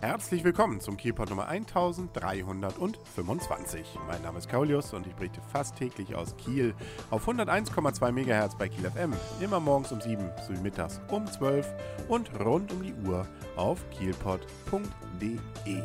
Herzlich willkommen zum Kielpot Nummer 1325. Mein Name ist Kaulius und ich berichte fast täglich aus Kiel auf 101,2 MHz bei Kiel FM. Immer morgens um 7 sowie mittags um 12 und rund um die Uhr auf kielpot.de.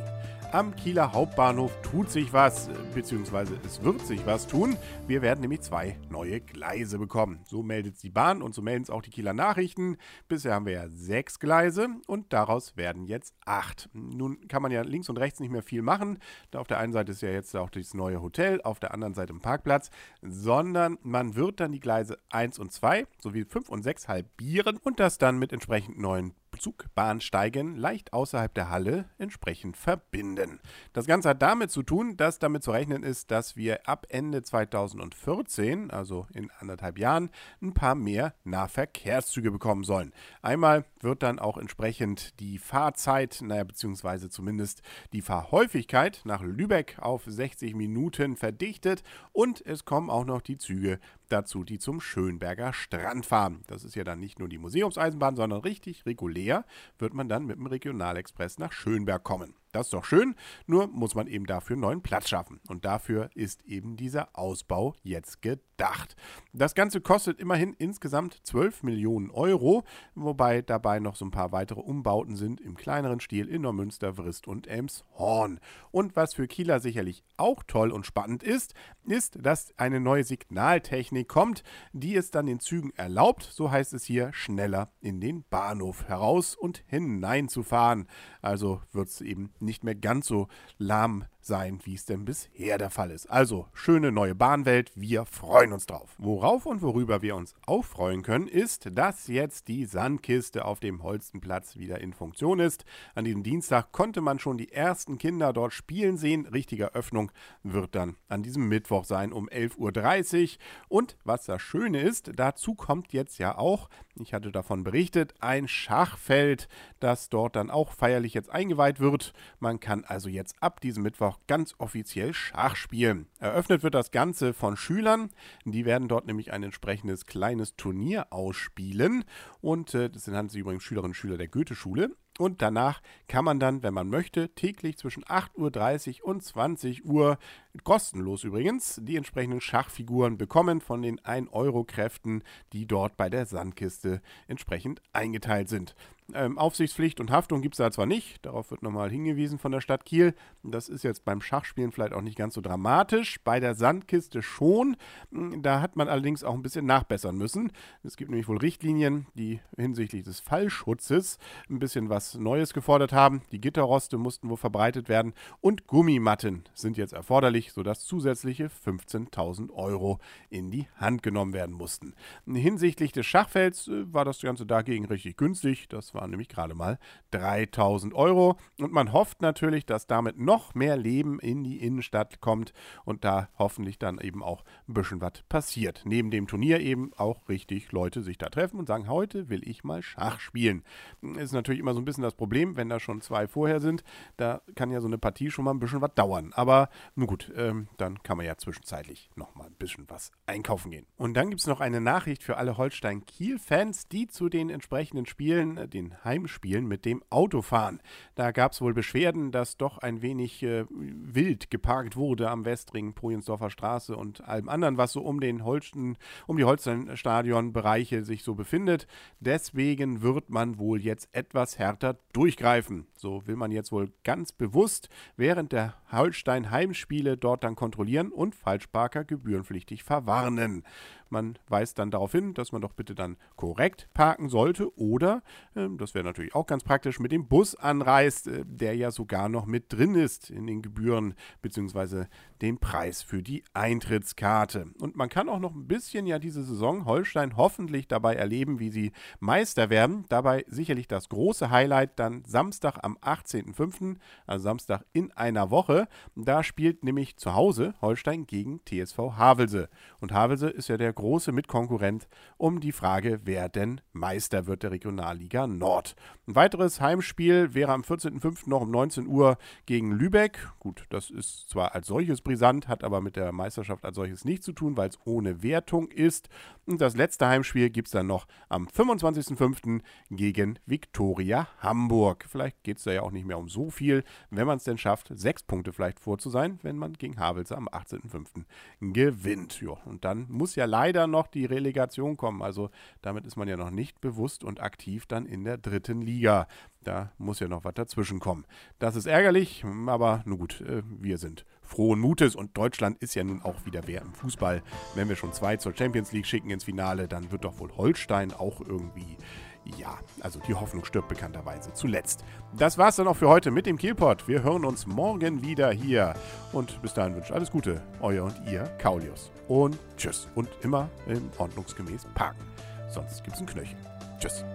Am Kieler Hauptbahnhof tut sich was, beziehungsweise es wird sich was tun. Wir werden nämlich zwei neue Gleise bekommen. So meldet es die Bahn und so melden es auch die Kieler Nachrichten. Bisher haben wir ja sechs Gleise und daraus werden jetzt acht. Nun kann man ja links und rechts nicht mehr viel machen. Da auf der einen Seite ist ja jetzt auch das neue Hotel, auf der anderen Seite ein Parkplatz, sondern man wird dann die Gleise 1 und 2 sowie 5 und 6 halbieren und das dann mit entsprechend neuen Zugbahnsteigen leicht außerhalb der Halle entsprechend verbinden. Das Ganze hat damit zu tun, dass damit zu rechnen ist, dass wir ab Ende 2014, also in anderthalb Jahren, ein paar mehr Nahverkehrszüge bekommen sollen. Einmal wird dann auch entsprechend die Fahrzeit, naja, beziehungsweise zumindest die Fahrhäufigkeit nach Lübeck auf 60 Minuten verdichtet und es kommen auch noch die Züge dazu, die zum Schönberger Strand fahren. Das ist ja dann nicht nur die Museumseisenbahn, sondern richtig regulär wird man dann mit dem Regionalexpress nach Schönberg kommen. Das ist doch schön, nur muss man eben dafür neuen Platz schaffen. Und dafür ist eben dieser Ausbau jetzt gedacht. Das Ganze kostet immerhin insgesamt 12 Millionen Euro, wobei dabei noch so ein paar weitere Umbauten sind im kleineren Stil in Neumünster, Vrist und Elmshorn. Und was für Kieler sicherlich auch toll und spannend ist, ist, dass eine neue Signaltechnik kommt, die es dann den Zügen erlaubt, so heißt es hier, schneller in den Bahnhof heraus und hineinzufahren. Also wird es eben nicht mehr ganz so lahm sein, wie es denn bisher der Fall ist. Also, schöne neue Bahnwelt, wir freuen uns drauf. Worauf und worüber wir uns auch freuen können, ist, dass jetzt die Sandkiste auf dem Holstenplatz wieder in Funktion ist. An diesem Dienstag konnte man schon die ersten Kinder dort spielen sehen. Richtige Öffnung wird dann an diesem Mittwoch sein um 11.30 Uhr. Und was das Schöne ist, dazu kommt jetzt ja auch, ich hatte davon berichtet, ein Schachfeld, das dort dann auch feierlich jetzt eingeweiht wird. Man kann also jetzt ab diesem Mittwoch auch ganz offiziell Schach spielen. Eröffnet wird das Ganze von Schülern. Die werden dort nämlich ein entsprechendes kleines Turnier ausspielen. Und äh, das sind übrigens Schülerinnen und Schüler der Goethe-Schule. Und danach kann man dann, wenn man möchte, täglich zwischen 8.30 Uhr und 20 Uhr, kostenlos übrigens, die entsprechenden Schachfiguren bekommen von den 1-Euro-Kräften, die dort bei der Sandkiste entsprechend eingeteilt sind. Ähm, Aufsichtspflicht und Haftung gibt es da zwar nicht, darauf wird nochmal hingewiesen von der Stadt Kiel. Das ist jetzt beim Schachspielen vielleicht auch nicht ganz so dramatisch. Bei der Sandkiste schon. Da hat man allerdings auch ein bisschen nachbessern müssen. Es gibt nämlich wohl Richtlinien, die hinsichtlich des Fallschutzes ein bisschen was was Neues gefordert haben. Die Gitterroste mussten wohl verbreitet werden und Gummimatten sind jetzt erforderlich, sodass zusätzliche 15.000 Euro in die Hand genommen werden mussten. Hinsichtlich des Schachfelds äh, war das Ganze dagegen richtig günstig. Das waren nämlich gerade mal 3.000 Euro. Und man hofft natürlich, dass damit noch mehr Leben in die Innenstadt kommt und da hoffentlich dann eben auch ein bisschen was passiert. Neben dem Turnier eben auch richtig Leute sich da treffen und sagen, heute will ich mal Schach spielen. Ist natürlich immer so ein bisschen das Problem, wenn da schon zwei vorher sind. Da kann ja so eine Partie schon mal ein bisschen was dauern. Aber nun gut, ähm, dann kann man ja zwischenzeitlich noch mal ein bisschen was einkaufen gehen. Und dann gibt es noch eine Nachricht für alle Holstein-Kiel-Fans, die zu den entsprechenden Spielen, äh, den Heimspielen mit dem Auto fahren. Da gab es wohl Beschwerden, dass doch ein wenig äh, wild geparkt wurde am Westring, Projensdorfer Straße und allem anderen, was so um den Holsten, um die Holstein-Stadion-Bereiche sich so befindet. Deswegen wird man wohl jetzt etwas härter härter durchgreifen. So will man jetzt wohl ganz bewusst während der Holstein-Heimspiele dort dann kontrollieren und Falschparker gebührenpflichtig verwarnen. Man weist dann darauf hin, dass man doch bitte dann korrekt parken sollte oder, äh, das wäre natürlich auch ganz praktisch, mit dem Bus anreist, äh, der ja sogar noch mit drin ist in den Gebühren bzw. den Preis für die Eintrittskarte. Und man kann auch noch ein bisschen ja diese Saison Holstein hoffentlich dabei erleben, wie sie Meister werden. Dabei sicherlich das große Highlight dann Samstag am 18.05., also Samstag in einer Woche. Da spielt nämlich zu Hause Holstein gegen TSV Havelse. Und Havelse ist ja der große Mitkonkurrent um die Frage, wer denn Meister wird der Regionalliga Nord. Ein weiteres Heimspiel wäre am 14.05. noch um 19 Uhr gegen Lübeck. Gut, das ist zwar als solches brisant, hat aber mit der Meisterschaft als solches nichts zu tun, weil es ohne Wertung ist. Und das letzte Heimspiel gibt es dann noch am 25.05. gegen Viktoria Hamburg. Vielleicht geht es da ja auch nicht mehr um so viel, wenn man es denn schafft, sechs Punkte vielleicht vor zu sein, wenn man gegen Havelse am 18.05. gewinnt. Ja, und dann muss ja leider noch die Relegation kommen. Also damit ist man ja noch nicht bewusst und aktiv dann in der dritten Liga. Da muss ja noch was dazwischen kommen. Das ist ärgerlich, aber nun gut, äh, wir sind frohen Mutes und Deutschland ist ja nun auch wieder wer im Fußball. Wenn wir schon zwei zur Champions League schicken ins Finale, dann wird doch wohl Holstein auch irgendwie ja, also die Hoffnung stirbt bekannterweise zuletzt. Das war's dann auch für heute mit dem Kielpot. Wir hören uns morgen wieder hier. Und bis dahin wünsche ich alles Gute. Euer und ihr, Kaulius. Und tschüss. Und immer im ordnungsgemäß parken. Sonst gibt's ein Knöchel. Tschüss.